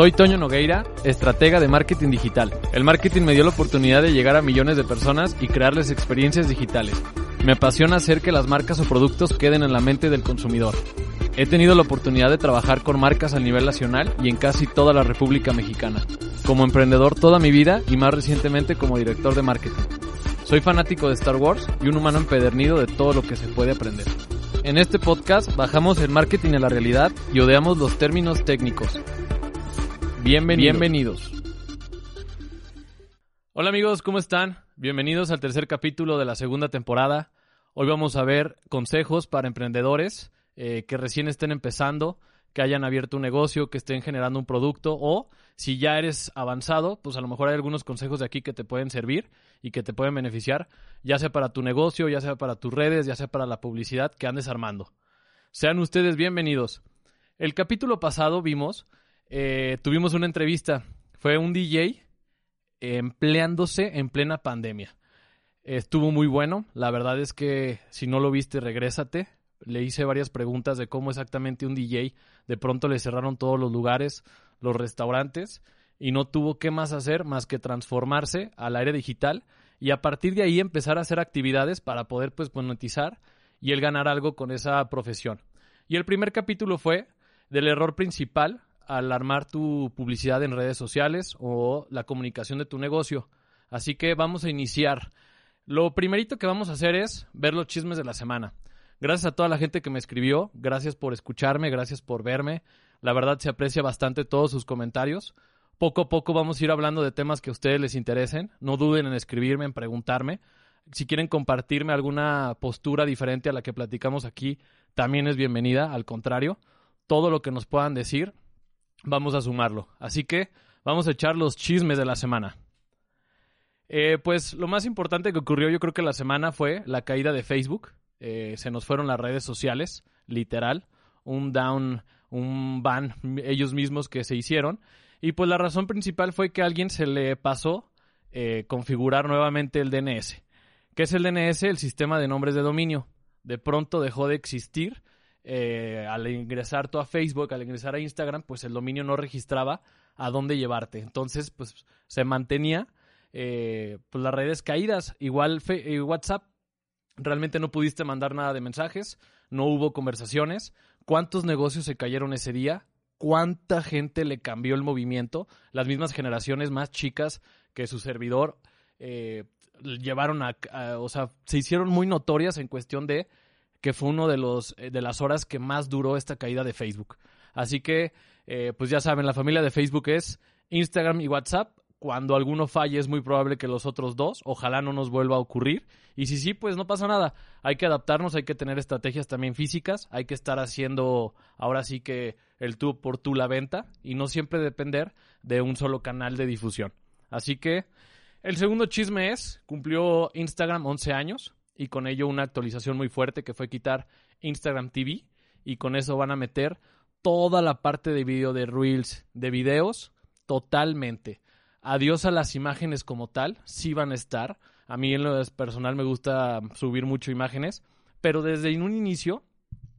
Soy Toño Nogueira, estratega de marketing digital. El marketing me dio la oportunidad de llegar a millones de personas y crearles experiencias digitales. Me apasiona hacer que las marcas o productos queden en la mente del consumidor. He tenido la oportunidad de trabajar con marcas a nivel nacional y en casi toda la República Mexicana. Como emprendedor toda mi vida y más recientemente como director de marketing. Soy fanático de Star Wars y un humano empedernido de todo lo que se puede aprender. En este podcast bajamos el marketing a la realidad y odiamos los términos técnicos. Bienvenidos. Hola amigos, ¿cómo están? Bienvenidos al tercer capítulo de la segunda temporada. Hoy vamos a ver consejos para emprendedores eh, que recién estén empezando, que hayan abierto un negocio, que estén generando un producto o si ya eres avanzado, pues a lo mejor hay algunos consejos de aquí que te pueden servir y que te pueden beneficiar, ya sea para tu negocio, ya sea para tus redes, ya sea para la publicidad que andes armando. Sean ustedes bienvenidos. El capítulo pasado vimos, eh, tuvimos una entrevista, fue un DJ empleándose en plena pandemia. Estuvo muy bueno, la verdad es que si no lo viste, regrésate, le hice varias preguntas de cómo exactamente un DJ de pronto le cerraron todos los lugares, los restaurantes y no tuvo qué más hacer más que transformarse al aire digital y a partir de ahí empezar a hacer actividades para poder pues monetizar y él ganar algo con esa profesión. Y el primer capítulo fue del error principal al armar tu publicidad en redes sociales o la comunicación de tu negocio. Así que vamos a iniciar. Lo primerito que vamos a hacer es ver los chismes de la semana. Gracias a toda la gente que me escribió, gracias por escucharme, gracias por verme. La verdad se aprecia bastante todos sus comentarios. Poco a poco vamos a ir hablando de temas que a ustedes les interesen. No duden en escribirme, en preguntarme. Si quieren compartirme alguna postura diferente a la que platicamos aquí, también es bienvenida. Al contrario, todo lo que nos puedan decir, vamos a sumarlo. Así que vamos a echar los chismes de la semana. Eh, pues lo más importante que ocurrió yo creo que la semana fue la caída de Facebook. Eh, se nos fueron las redes sociales, literal, un down, un ban ellos mismos que se hicieron. Y pues la razón principal fue que a alguien se le pasó eh, configurar nuevamente el DNS. ¿Qué es el DNS? El sistema de nombres de dominio. De pronto dejó de existir. Eh, al ingresar tú a Facebook, al ingresar a Instagram, pues el dominio no registraba a dónde llevarte. Entonces, pues se mantenía pues las redes caídas. Igual WhatsApp realmente no pudiste mandar nada de mensajes, no hubo conversaciones. ¿Cuántos negocios se cayeron ese día? ¿Cuánta gente le cambió el movimiento? Las mismas generaciones más chicas que su servidor eh, llevaron a, o sea, se hicieron muy notorias en cuestión de que fue uno de los eh, de las horas que más duró esta caída de Facebook. Así que, eh, pues ya saben, la familia de Facebook es Instagram y WhatsApp cuando alguno falle es muy probable que los otros dos, ojalá no nos vuelva a ocurrir. Y si sí, pues no pasa nada. Hay que adaptarnos, hay que tener estrategias también físicas, hay que estar haciendo ahora sí que el tú por tú la venta y no siempre depender de un solo canal de difusión. Así que el segundo chisme es, cumplió Instagram 11 años y con ello una actualización muy fuerte que fue quitar Instagram TV y con eso van a meter toda la parte de video de reels, de videos, totalmente Adiós a las imágenes como tal, sí van a estar. A mí en lo personal me gusta subir mucho imágenes, pero desde un inicio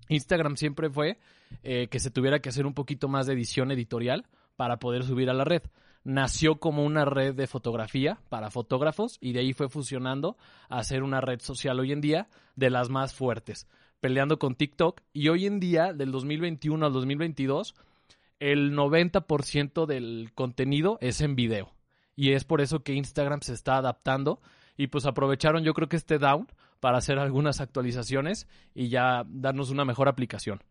Instagram siempre fue eh, que se tuviera que hacer un poquito más de edición editorial para poder subir a la red. Nació como una red de fotografía para fotógrafos y de ahí fue fusionando a ser una red social hoy en día de las más fuertes, peleando con TikTok y hoy en día del 2021 al 2022 el 90% del contenido es en video. Y es por eso que Instagram se está adaptando y pues aprovecharon yo creo que este down para hacer algunas actualizaciones y ya darnos una mejor aplicación.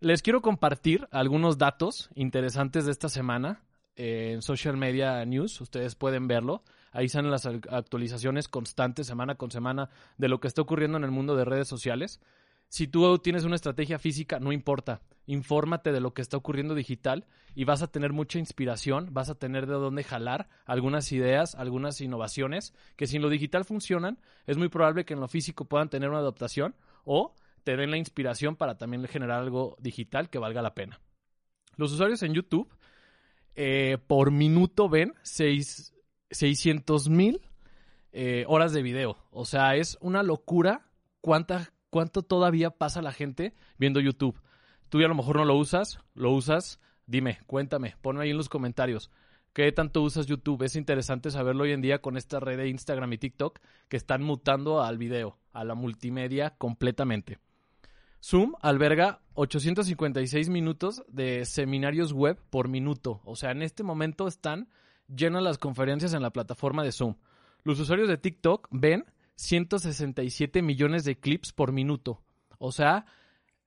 Les quiero compartir algunos datos interesantes de esta semana en Social Media News, ustedes pueden verlo. Ahí salen las actualizaciones constantes semana con semana de lo que está ocurriendo en el mundo de redes sociales. Si tú tienes una estrategia física, no importa. Infórmate de lo que está ocurriendo digital y vas a tener mucha inspiración, vas a tener de dónde jalar algunas ideas, algunas innovaciones que si en lo digital funcionan, es muy probable que en lo físico puedan tener una adaptación o te den la inspiración para también generar algo digital que valga la pena. Los usuarios en YouTube eh, por minuto ven 600 mil eh, horas de video. O sea, es una locura cuánta cuánto todavía pasa la gente viendo YouTube. Tú ya a lo mejor no lo usas, lo usas, dime, cuéntame, ponme ahí en los comentarios. ¿Qué tanto usas YouTube? Es interesante saberlo hoy en día con esta red de Instagram y TikTok que están mutando al video, a la multimedia completamente. Zoom alberga 856 minutos de seminarios web por minuto. O sea, en este momento están llenas las conferencias en la plataforma de Zoom. Los usuarios de TikTok ven 167 millones de clips por minuto. O sea,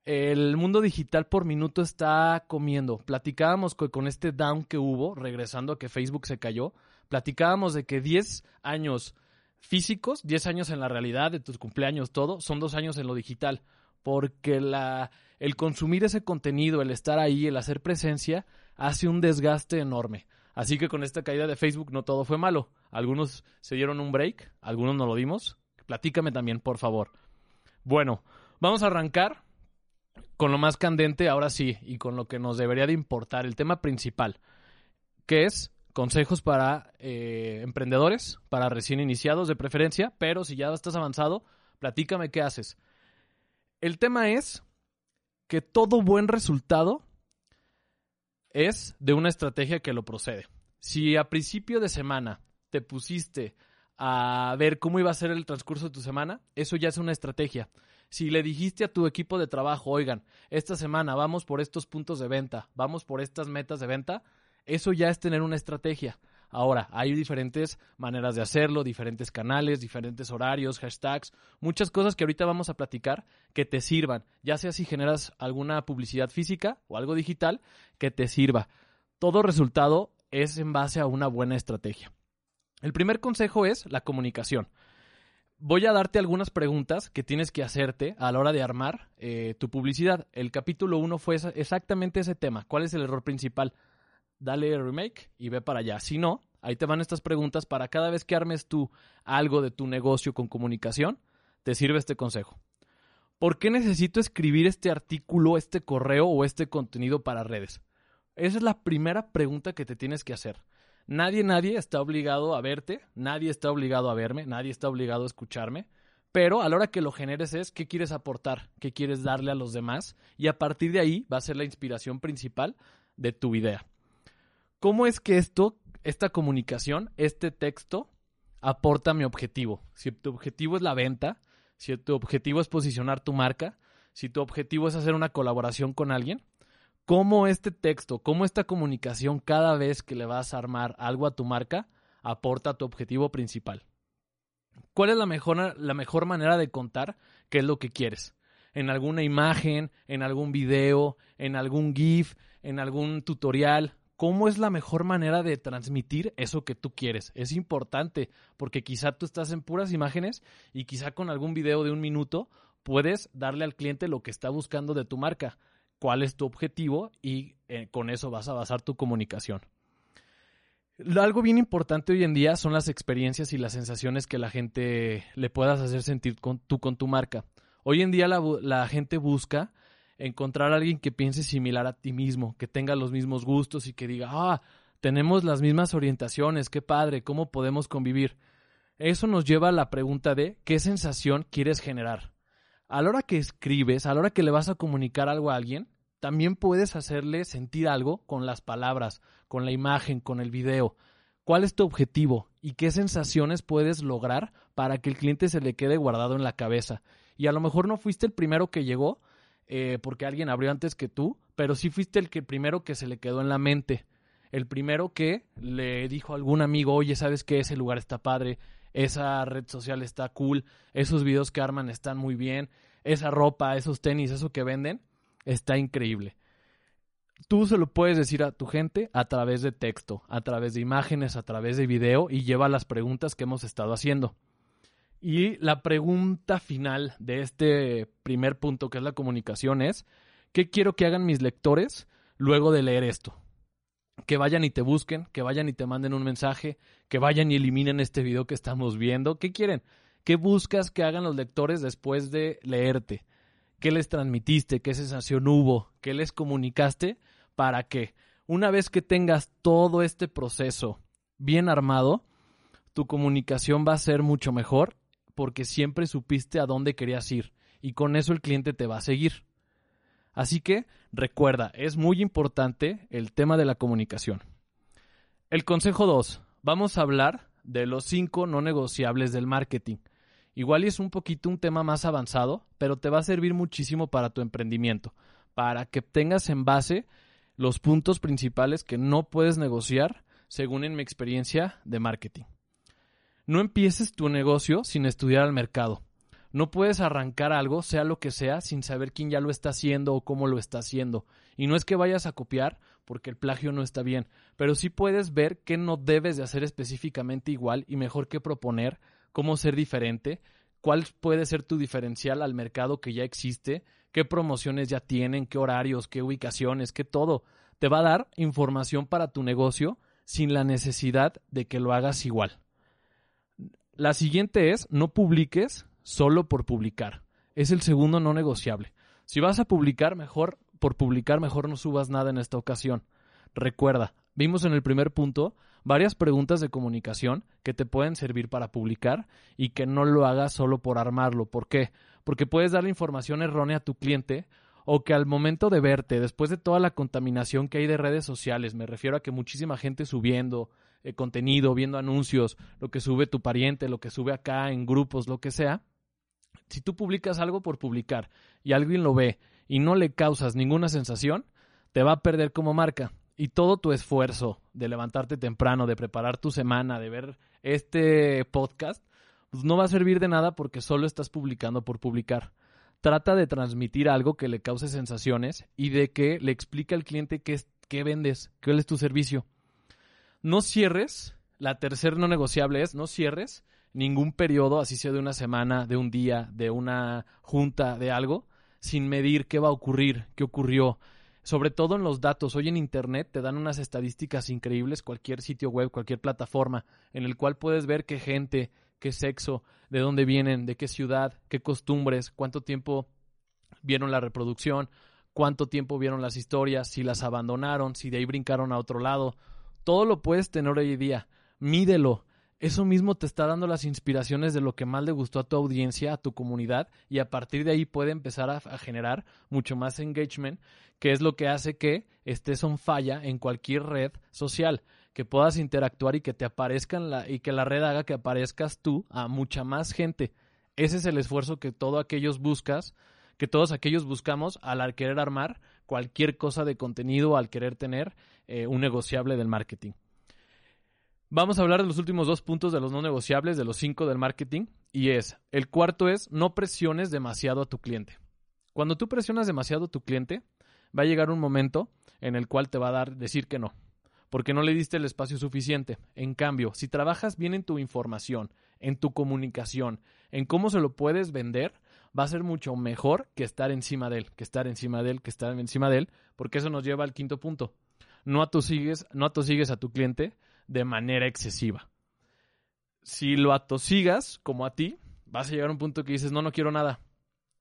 el mundo digital por minuto está comiendo. Platicábamos con este down que hubo, regresando a que Facebook se cayó, platicábamos de que 10 años físicos, 10 años en la realidad, de tus cumpleaños, todo, son dos años en lo digital. Porque la, el consumir ese contenido, el estar ahí, el hacer presencia, hace un desgaste enorme. Así que con esta caída de Facebook no todo fue malo. Algunos se dieron un break, algunos no lo dimos. Platícame también, por favor. Bueno, vamos a arrancar con lo más candente, ahora sí, y con lo que nos debería de importar, el tema principal, que es consejos para eh, emprendedores, para recién iniciados de preferencia, pero si ya estás avanzado, platícame qué haces. El tema es que todo buen resultado es de una estrategia que lo procede. Si a principio de semana te pusiste a ver cómo iba a ser el transcurso de tu semana, eso ya es una estrategia. Si le dijiste a tu equipo de trabajo, oigan, esta semana vamos por estos puntos de venta, vamos por estas metas de venta, eso ya es tener una estrategia. Ahora, hay diferentes maneras de hacerlo, diferentes canales, diferentes horarios, hashtags, muchas cosas que ahorita vamos a platicar que te sirvan, ya sea si generas alguna publicidad física o algo digital, que te sirva. Todo resultado es en base a una buena estrategia. El primer consejo es la comunicación. Voy a darte algunas preguntas que tienes que hacerte a la hora de armar eh, tu publicidad. El capítulo 1 fue exactamente ese tema. ¿Cuál es el error principal? Dale remake y ve para allá. Si no, ahí te van estas preguntas para cada vez que armes tú algo de tu negocio con comunicación, te sirve este consejo. ¿Por qué necesito escribir este artículo, este correo o este contenido para redes? Esa es la primera pregunta que te tienes que hacer. Nadie, nadie está obligado a verte, nadie está obligado a verme, nadie está obligado a escucharme, pero a la hora que lo generes es qué quieres aportar, qué quieres darle a los demás y a partir de ahí va a ser la inspiración principal de tu idea. ¿Cómo es que esto, esta comunicación, este texto, aporta mi objetivo? Si tu objetivo es la venta, si tu objetivo es posicionar tu marca, si tu objetivo es hacer una colaboración con alguien, ¿cómo este texto, cómo esta comunicación cada vez que le vas a armar algo a tu marca aporta tu objetivo principal? ¿Cuál es la mejor, la mejor manera de contar qué es lo que quieres? En alguna imagen, en algún video, en algún GIF, en algún tutorial, cómo es la mejor manera de transmitir eso que tú quieres. Es importante porque quizá tú estás en puras imágenes y quizá con algún video de un minuto puedes darle al cliente lo que está buscando de tu marca, cuál es tu objetivo y eh, con eso vas a basar tu comunicación. Algo bien importante hoy en día son las experiencias y las sensaciones que la gente le puedas hacer sentir con, tú con tu marca. Hoy en día la, la gente busca encontrar a alguien que piense similar a ti mismo, que tenga los mismos gustos y que diga, ah, tenemos las mismas orientaciones, qué padre, ¿cómo podemos convivir? Eso nos lleva a la pregunta de qué sensación quieres generar. A la hora que escribes, a la hora que le vas a comunicar algo a alguien, también puedes hacerle sentir algo con las palabras, con la imagen, con el video. ¿Cuál es tu objetivo y qué sensaciones puedes lograr para que el cliente se le quede guardado en la cabeza? Y a lo mejor no fuiste el primero que llegó, eh, porque alguien abrió antes que tú, pero sí fuiste el que primero que se le quedó en la mente. El primero que le dijo a algún amigo, oye, ¿sabes qué? Ese lugar está padre, esa red social está cool, esos videos que arman están muy bien, esa ropa, esos tenis, eso que venden, está increíble. Tú se lo puedes decir a tu gente a través de texto, a través de imágenes, a través de video y lleva las preguntas que hemos estado haciendo. Y la pregunta final de este primer punto, que es la comunicación, es, ¿qué quiero que hagan mis lectores luego de leer esto? Que vayan y te busquen, que vayan y te manden un mensaje, que vayan y eliminen este video que estamos viendo. ¿Qué quieren? ¿Qué buscas que hagan los lectores después de leerte? ¿Qué les transmitiste? ¿Qué sensación hubo? ¿Qué les comunicaste? Para que una vez que tengas todo este proceso bien armado, tu comunicación va a ser mucho mejor porque siempre supiste a dónde querías ir y con eso el cliente te va a seguir. Así que recuerda, es muy importante el tema de la comunicación. El consejo 2. Vamos a hablar de los 5 no negociables del marketing. Igual es un poquito un tema más avanzado, pero te va a servir muchísimo para tu emprendimiento, para que tengas en base los puntos principales que no puedes negociar según en mi experiencia de marketing. No empieces tu negocio sin estudiar el mercado. No puedes arrancar algo, sea lo que sea, sin saber quién ya lo está haciendo o cómo lo está haciendo. Y no es que vayas a copiar, porque el plagio no está bien, pero sí puedes ver qué no debes de hacer específicamente igual y mejor que proponer, cómo ser diferente, cuál puede ser tu diferencial al mercado que ya existe, qué promociones ya tienen, qué horarios, qué ubicaciones, qué todo. Te va a dar información para tu negocio sin la necesidad de que lo hagas igual. La siguiente es, no publiques solo por publicar. Es el segundo no negociable. Si vas a publicar, mejor, por publicar, mejor no subas nada en esta ocasión. Recuerda, vimos en el primer punto varias preguntas de comunicación que te pueden servir para publicar y que no lo hagas solo por armarlo. ¿Por qué? Porque puedes darle información errónea a tu cliente o que al momento de verte, después de toda la contaminación que hay de redes sociales, me refiero a que muchísima gente subiendo eh, contenido, viendo anuncios, lo que sube tu pariente, lo que sube acá en grupos, lo que sea, si tú publicas algo por publicar y alguien lo ve y no le causas ninguna sensación, te va a perder como marca. Y todo tu esfuerzo de levantarte temprano, de preparar tu semana, de ver este podcast, pues no va a servir de nada porque solo estás publicando por publicar trata de transmitir algo que le cause sensaciones y de que le explique al cliente qué, qué vendes, cuál es tu servicio. No cierres, la tercera no negociable es no cierres ningún periodo, así sea de una semana, de un día, de una junta, de algo, sin medir qué va a ocurrir, qué ocurrió. Sobre todo en los datos. Hoy en Internet te dan unas estadísticas increíbles, cualquier sitio web, cualquier plataforma, en el cual puedes ver qué gente, qué sexo, de dónde vienen, de qué ciudad, qué costumbres, cuánto tiempo vieron la reproducción, cuánto tiempo vieron las historias, si las abandonaron, si de ahí brincaron a otro lado. Todo lo puedes tener hoy día. Mídelo. Eso mismo te está dando las inspiraciones de lo que más le gustó a tu audiencia, a tu comunidad, y a partir de ahí puede empezar a, a generar mucho más engagement, que es lo que hace que estés on falla en cualquier red social que puedas interactuar y que te aparezcan la, y que la red haga que aparezcas tú a mucha más gente. Ese es el esfuerzo que todos aquellos buscas, que todos aquellos buscamos al querer armar cualquier cosa de contenido, al querer tener eh, un negociable del marketing. Vamos a hablar de los últimos dos puntos de los no negociables, de los cinco del marketing, y es, el cuarto es, no presiones demasiado a tu cliente. Cuando tú presionas demasiado a tu cliente, va a llegar un momento en el cual te va a dar decir que no porque no le diste el espacio suficiente. En cambio, si trabajas bien en tu información, en tu comunicación, en cómo se lo puedes vender, va a ser mucho mejor que estar encima de él, que estar encima de él, que estar encima de él, porque eso nos lleva al quinto punto. No atosigues, no atosigues a tu cliente de manera excesiva. Si lo atosigas como a ti, vas a llegar a un punto que dices, no, no quiero nada.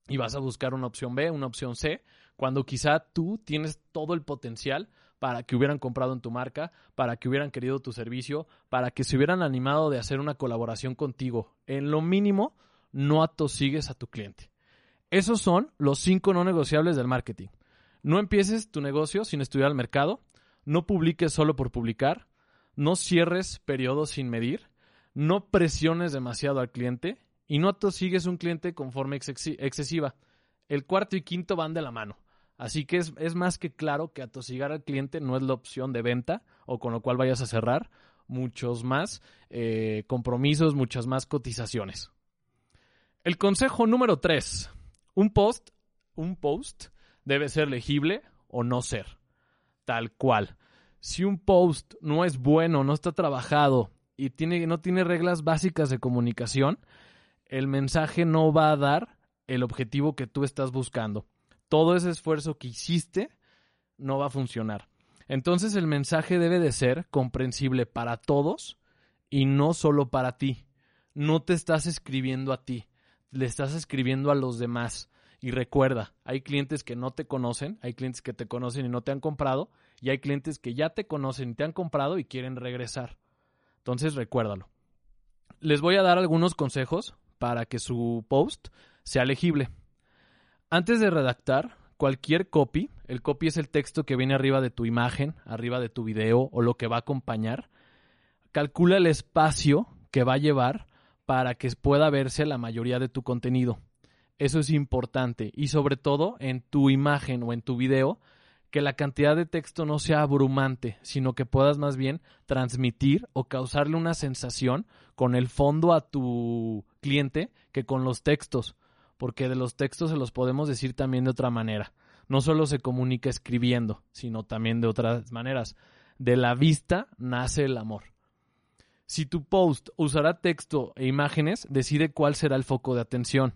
Y vas a buscar una opción B, una opción C, cuando quizá tú tienes todo el potencial para que hubieran comprado en tu marca, para que hubieran querido tu servicio, para que se hubieran animado de hacer una colaboración contigo. En lo mínimo, no atosigues a tu cliente. Esos son los cinco no negociables del marketing. No empieces tu negocio sin estudiar el mercado, no publiques solo por publicar, no cierres periodos sin medir, no presiones demasiado al cliente y no atosigues un cliente con forma excesiva. El cuarto y quinto van de la mano. Así que es, más que claro que atosigar al cliente no es la opción de venta o con lo cual vayas a cerrar muchos más eh, compromisos, muchas más cotizaciones. El consejo número 3. Un post, un post debe ser legible o no ser. Tal cual. Si un post no es bueno, no está trabajado y tiene, no tiene reglas básicas de comunicación, el mensaje no va a dar el objetivo que tú estás buscando. Todo ese esfuerzo que hiciste no va a funcionar. Entonces el mensaje debe de ser comprensible para todos y no solo para ti. No te estás escribiendo a ti, le estás escribiendo a los demás. Y recuerda, hay clientes que no te conocen, hay clientes que te conocen y no te han comprado, y hay clientes que ya te conocen y te han comprado y quieren regresar. Entonces recuérdalo. Les voy a dar algunos consejos para que su post sea legible. Antes de redactar cualquier copy, el copy es el texto que viene arriba de tu imagen, arriba de tu video o lo que va a acompañar, calcula el espacio que va a llevar para que pueda verse la mayoría de tu contenido. Eso es importante y sobre todo en tu imagen o en tu video, que la cantidad de texto no sea abrumante, sino que puedas más bien transmitir o causarle una sensación con el fondo a tu cliente que con los textos, porque de los textos se los podemos decir también de otra manera. No solo se comunica escribiendo, sino también de otras maneras. De la vista nace el amor. Si tu post usará texto e imágenes, decide cuál será el foco de atención.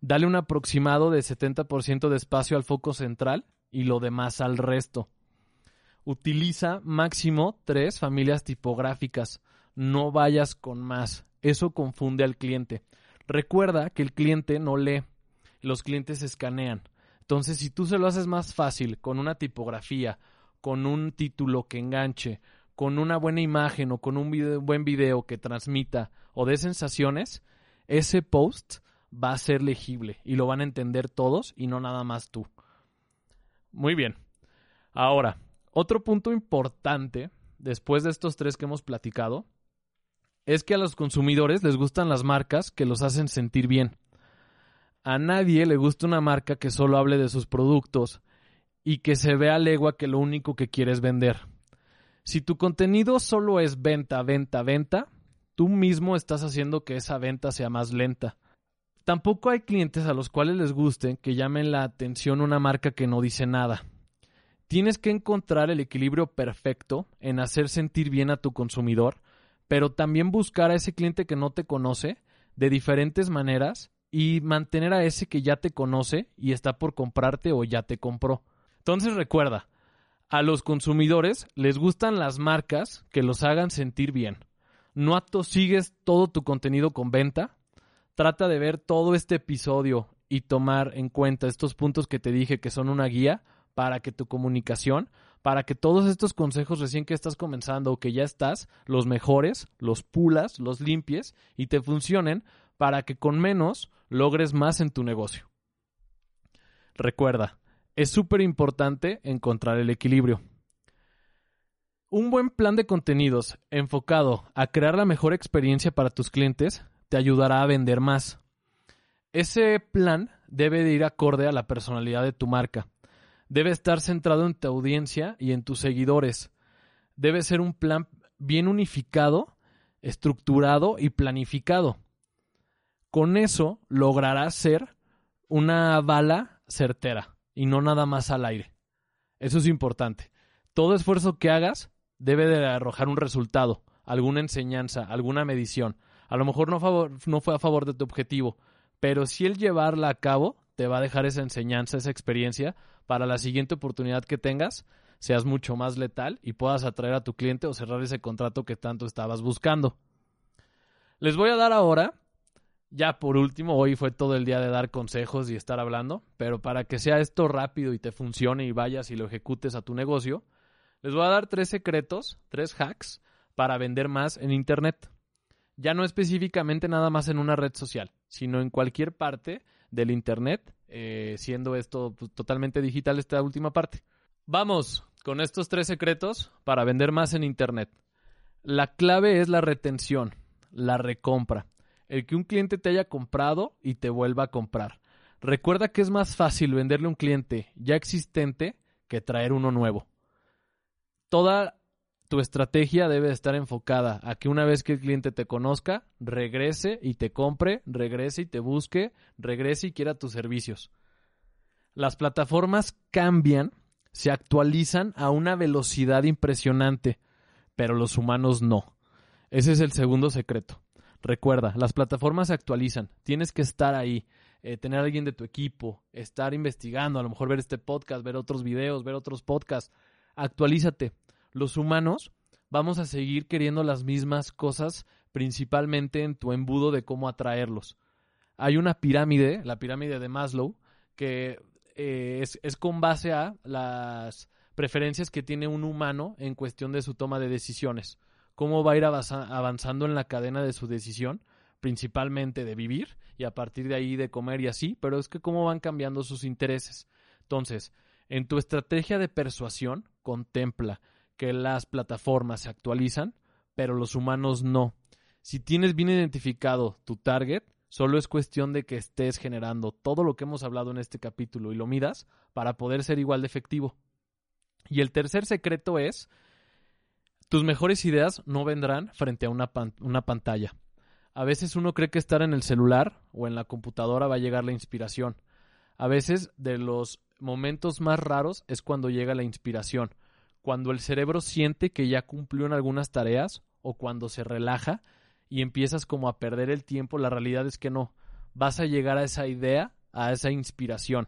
Dale un aproximado de 70% de espacio al foco central y lo demás al resto. Utiliza máximo tres familias tipográficas. No vayas con más. Eso confunde al cliente. Recuerda que el cliente no lee. Los clientes escanean. Entonces, si tú se lo haces más fácil con una tipografía, con un título que enganche, con una buena imagen o con un buen video que transmita o de sensaciones, ese post va a ser legible y lo van a entender todos y no nada más tú. Muy bien. Ahora, otro punto importante, después de estos tres que hemos platicado, es que a los consumidores les gustan las marcas que los hacen sentir bien. A nadie le gusta una marca que solo hable de sus productos y que se vea legua que lo único que quiere es vender. Si tu contenido solo es venta, venta, venta, tú mismo estás haciendo que esa venta sea más lenta. Tampoco hay clientes a los cuales les guste que llamen la atención una marca que no dice nada. Tienes que encontrar el equilibrio perfecto en hacer sentir bien a tu consumidor, pero también buscar a ese cliente que no te conoce de diferentes maneras y mantener a ese que ya te conoce y está por comprarte o ya te compró. Entonces recuerda, a los consumidores les gustan las marcas que los hagan sentir bien. No atosigues todo tu contenido con venta, trata de ver todo este episodio y tomar en cuenta estos puntos que te dije que son una guía para que tu comunicación, para que todos estos consejos recién que estás comenzando o que ya estás, los mejores, los pulas, los limpies y te funcionen para que con menos logres más en tu negocio. Recuerda, es súper importante encontrar el equilibrio. Un buen plan de contenidos enfocado a crear la mejor experiencia para tus clientes te ayudará a vender más. Ese plan debe de ir acorde a la personalidad de tu marca. Debe estar centrado en tu audiencia y en tus seguidores. Debe ser un plan bien unificado, estructurado y planificado. Con eso lograrás ser una bala certera y no nada más al aire. Eso es importante. Todo esfuerzo que hagas debe de arrojar un resultado, alguna enseñanza, alguna medición. A lo mejor no, fue a favor de tu objetivo, pero si el llevarla a cabo te va a dejar esa enseñanza, esa experiencia, para la siguiente oportunidad que tengas, seas mucho más letal y puedas atraer a tu cliente o cerrar ese contrato que tanto estabas buscando. Les voy a dar ahora, ya por último, hoy fue todo el día de dar consejos y estar hablando, pero para que sea esto rápido y te funcione y vayas y lo ejecutes a tu negocio, les voy a dar tres secretos, tres hacks para vender más en Internet ya no específicamente nada más en una red social, sino en cualquier parte del Internet, eh, siendo esto pues, totalmente digital esta última parte. Vamos con estos tres secretos para vender más en Internet. La clave es la retención, la recompra, el que un cliente te haya comprado y te vuelva a comprar. Recuerda que es más fácil venderle a un cliente ya existente que traer uno nuevo. Toda tu estrategia debe estar enfocada a que una vez que el cliente te conozca, regrese y te compre, regrese y te busque, regrese y quiera tus servicios. Las plataformas cambian, se actualizan a una velocidad impresionante, pero los humanos no. Ese es el segundo secreto. Recuerda, las plataformas se actualizan, tienes que estar ahí, eh, tener a alguien de tu equipo, estar investigando, a lo mejor ver este podcast, ver otros videos, ver otros podcasts. Actualízate. Los humanos vamos a seguir queriendo las mismas cosas, principalmente en tu embudo de cómo atraerlos. Hay una pirámide, la pirámide de Maslow, que eh, es, es con base a las preferencias que tiene un humano en cuestión de su toma de decisiones. Cómo va a ir avanzando en la cadena de su decisión, principalmente de vivir y a partir de ahí de comer y así, pero es que cómo van cambiando sus intereses. Entonces, en tu estrategia de persuasión, contempla que las plataformas se actualizan, pero los humanos no. Si tienes bien identificado tu target, solo es cuestión de que estés generando todo lo que hemos hablado en este capítulo y lo midas para poder ser igual de efectivo. Y el tercer secreto es, tus mejores ideas no vendrán frente a una, una pantalla. A veces uno cree que estar en el celular o en la computadora va a llegar la inspiración. A veces de los momentos más raros es cuando llega la inspiración, cuando el cerebro siente que ya cumplió en algunas tareas o cuando se relaja y empiezas como a perder el tiempo, la realidad es que no. Vas a llegar a esa idea, a esa inspiración.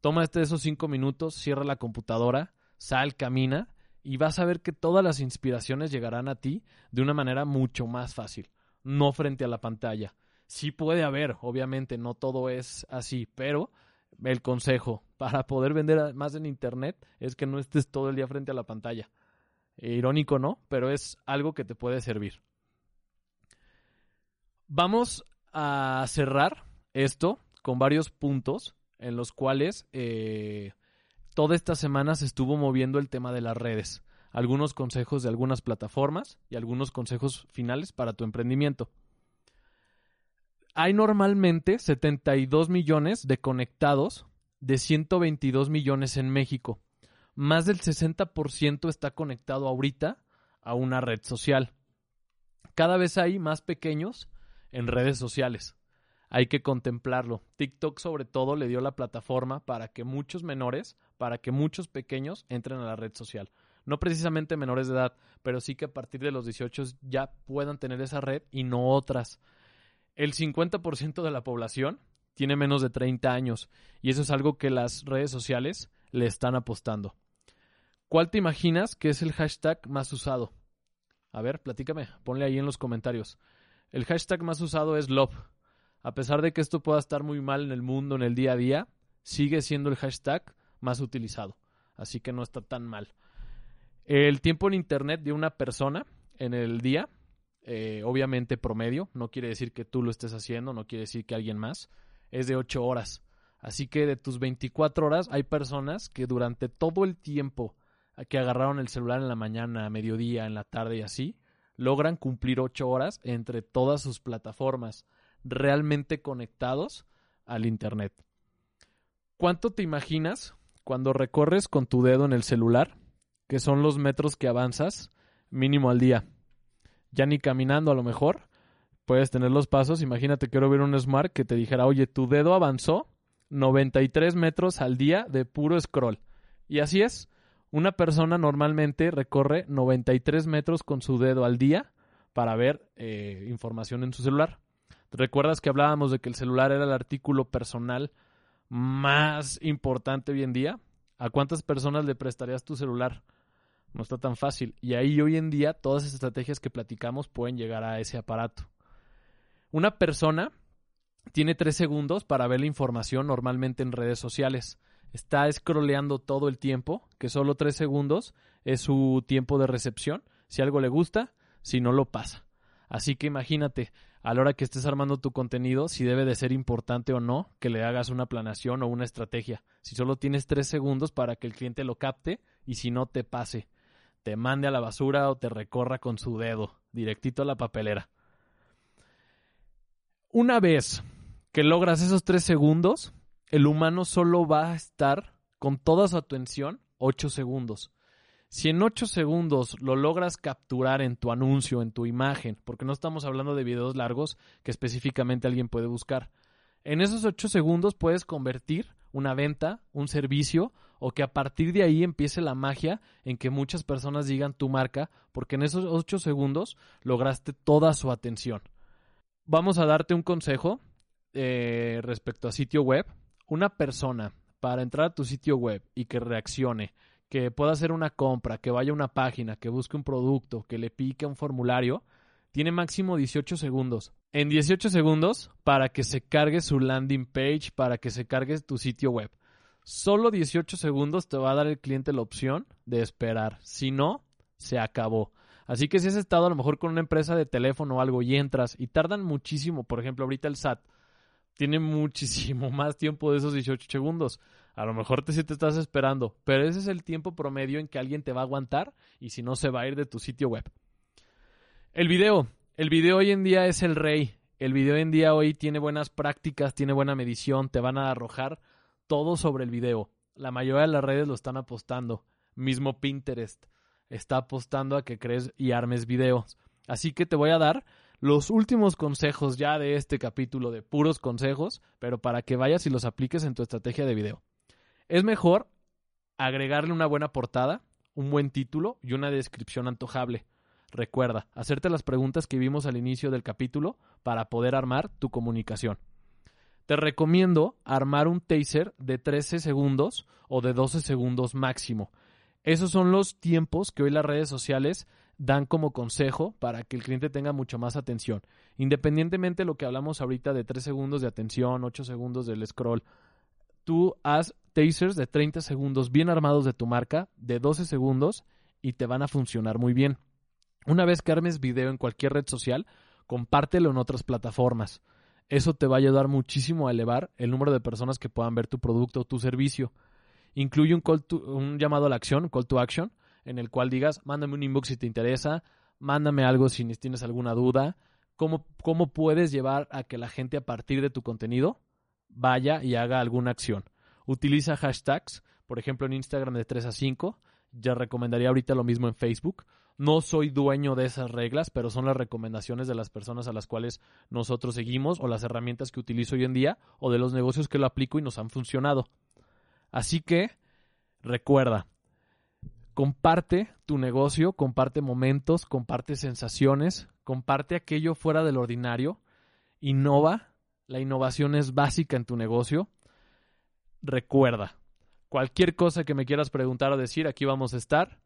Toma este esos cinco minutos, cierra la computadora, sal, camina y vas a ver que todas las inspiraciones llegarán a ti de una manera mucho más fácil, no frente a la pantalla. Sí puede haber, obviamente, no todo es así, pero el consejo para poder vender más en Internet es que no estés todo el día frente a la pantalla. irónico, ¿no? Pero es algo que te puede servir. Vamos a cerrar esto con varios puntos en los cuales eh, toda esta semana se estuvo moviendo el tema de las redes, algunos consejos de algunas plataformas y algunos consejos finales para tu emprendimiento. Hay normalmente 72 millones de conectados de 122 millones en México. Más del 60% está conectado ahorita a una red social. Cada vez hay más pequeños en redes sociales. Hay que contemplarlo. TikTok sobre todo le dio la plataforma para que muchos menores para que muchos pequeños entren a la red social. No precisamente menores de edad, pero sí que a partir de los 18 ya puedan tener esa red y no otras. El 50% de la población tiene menos de 30 años y eso es algo que las redes sociales le están apostando. ¿Cuál te imaginas que es el hashtag más usado? A ver, platícame, ponle ahí en los comentarios. El hashtag más usado es love. A pesar de que esto pueda estar muy mal en el mundo, en el día a día, sigue siendo el hashtag más utilizado. Así que no está tan mal. El tiempo en Internet de una persona en el día, eh, obviamente promedio, no quiere decir que tú lo estés haciendo, no quiere decir que alguien más, es de 8 horas. Así que de tus 24 horas hay personas que durante todo el tiempo que agarraron el celular en la mañana, a mediodía, en la tarde y así, logran cumplir 8 horas entre todas sus plataformas, realmente conectados al Internet. ¿Cuánto te imaginas cuando recorres con tu dedo en el celular, que son los metros que avanzas mínimo al día. Ya ni caminando a lo mejor, puedes tener los pasos. Imagínate, quiero ver un Smart que te dijera, oye, tu dedo avanzó 93 metros al día de puro scroll. Y así es, una persona normalmente recorre 93 metros con su dedo al día para ver eh, información en su celular. ¿Recuerdas que hablábamos de que el celular era el artículo personal más importante hoy en día, ¿a cuántas personas le prestarías tu celular? No está tan fácil. Y ahí hoy en día todas esas estrategias que platicamos pueden llegar a ese aparato. Una persona tiene tres segundos para ver la información normalmente en redes sociales. Está scrolleando todo el tiempo, que solo tres segundos es su tiempo de recepción. Si algo le gusta, si no lo pasa. Así que imagínate, a la hora que estés armando tu contenido si debe de ser importante o no que le hagas una planación o una estrategia. Si solo tienes tres segundos para que el cliente lo capte y si no te pase, te mande a la basura o te recorra con su dedo directito a la papelera. Una vez que logras esos tres segundos, el humano solo va a estar con toda su atención ocho segundos. Si en 8 segundos lo logras capturar en tu anuncio, en tu imagen, porque no estamos hablando de videos largos que específicamente alguien puede buscar, en esos 8 segundos puedes convertir una venta, un servicio, o que a partir de ahí empiece la magia en que muchas personas digan tu marca, porque en esos 8 segundos lograste toda su atención. Vamos a darte un consejo eh, respecto a sitio web. Una persona para entrar a tu sitio web y que reaccione, que pueda hacer una compra, que vaya a una página, que busque un producto, que le pique un formulario, tiene máximo 18 segundos. En 18 segundos para que se cargue su landing page, para que se cargue tu sitio web. Solo 18 segundos te va a dar el cliente la opción de esperar. Si no, se acabó. Así que si has estado a lo mejor con una empresa de teléfono o algo y entras y tardan muchísimo, por ejemplo, ahorita el SAT tiene muchísimo más tiempo de esos 18 segundos. A lo mejor te, sí te estás esperando, pero ese es el tiempo promedio en que alguien te va a aguantar y si no se va a ir de tu sitio web. El video. El video hoy en día es el rey. El video hoy en día hoy tiene buenas prácticas, tiene buena medición, te van a arrojar todo sobre el video. La mayoría de las redes lo están apostando. Mismo Pinterest está apostando a que crees y armes videos. Así que te voy a dar los últimos consejos ya de este capítulo de puros consejos, pero para que vayas y los apliques en tu estrategia de video. Es mejor agregarle una buena portada, un buen título y una descripción antojable. Recuerda, hacerte las preguntas que vimos al inicio del capítulo para poder armar tu comunicación. Te recomiendo armar un taser de 13 segundos o de 12 segundos máximo. Esos son los tiempos que hoy las redes sociales dan como consejo para que el cliente tenga mucho más atención. Independientemente de lo que hablamos ahorita de 3 segundos de atención, 8 segundos del scroll, tú haz tasers de 30 segundos bien armados de tu marca, de 12 segundos, y te van a funcionar muy bien. Una vez que armes video en cualquier red social, compártelo en otras plataformas. Eso te va a ayudar muchísimo a elevar el número de personas que puedan ver tu producto o tu servicio. Incluye un, un llamado a la acción, call to action, en el cual digas, mándame un inbox si te interesa, mándame algo si tienes alguna duda, cómo, cómo puedes llevar a que la gente a partir de tu contenido vaya y haga alguna acción. Utiliza hashtags, por ejemplo en Instagram de 3 a 5, ya recomendaría ahorita lo mismo en Facebook. No soy dueño de esas reglas, pero son las recomendaciones de las personas a las cuales nosotros seguimos o las herramientas que utilizo hoy en día o de los negocios que lo aplico y nos han funcionado. Así que recuerda, comparte tu negocio, comparte momentos, comparte sensaciones, comparte aquello fuera del ordinario, innova, la innovación es básica en tu negocio. Recuerda, cualquier cosa que me quieras preguntar o decir, aquí vamos a estar.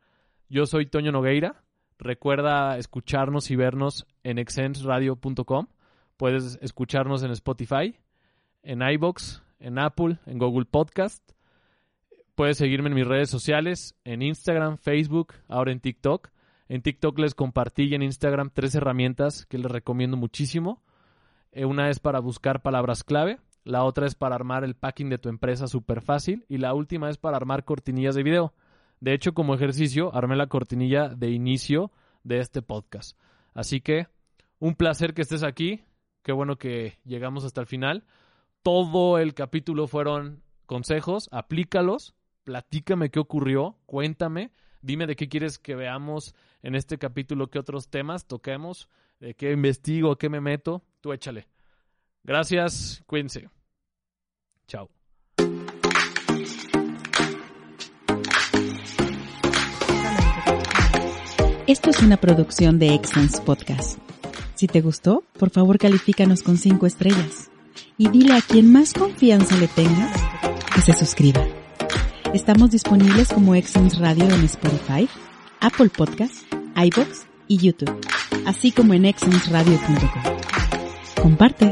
Yo soy Toño Nogueira. Recuerda escucharnos y vernos en exensradio.com. Puedes escucharnos en Spotify, en iBox, en Apple, en Google Podcast Puedes seguirme en mis redes sociales, en Instagram, Facebook, ahora en TikTok. En TikTok les compartí en Instagram tres herramientas que les recomiendo muchísimo. Eh, una es para buscar palabras clave, la otra es para armar el packing de tu empresa súper fácil y la última es para armar cortinillas de video. De hecho, como ejercicio, armé la cortinilla de inicio de este podcast. Así que, un placer que estés aquí. Qué bueno que llegamos hasta el final. Todo el capítulo fueron consejos, aplícalos platícame qué ocurrió, cuéntame, dime de qué quieres que veamos en este capítulo, qué otros temas toquemos, de qué investigo, qué me meto, tú échale. Gracias, cuídense. Chao. Esto es una producción de Excellence Podcast. Si te gustó, por favor califícanos con cinco estrellas y dile a quien más confianza le tengas que se suscriba. Estamos disponibles como Excellence Radio en Spotify, Apple Podcasts, iBox y YouTube, así como en excellenceradio.com. Comparte.